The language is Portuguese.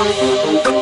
Música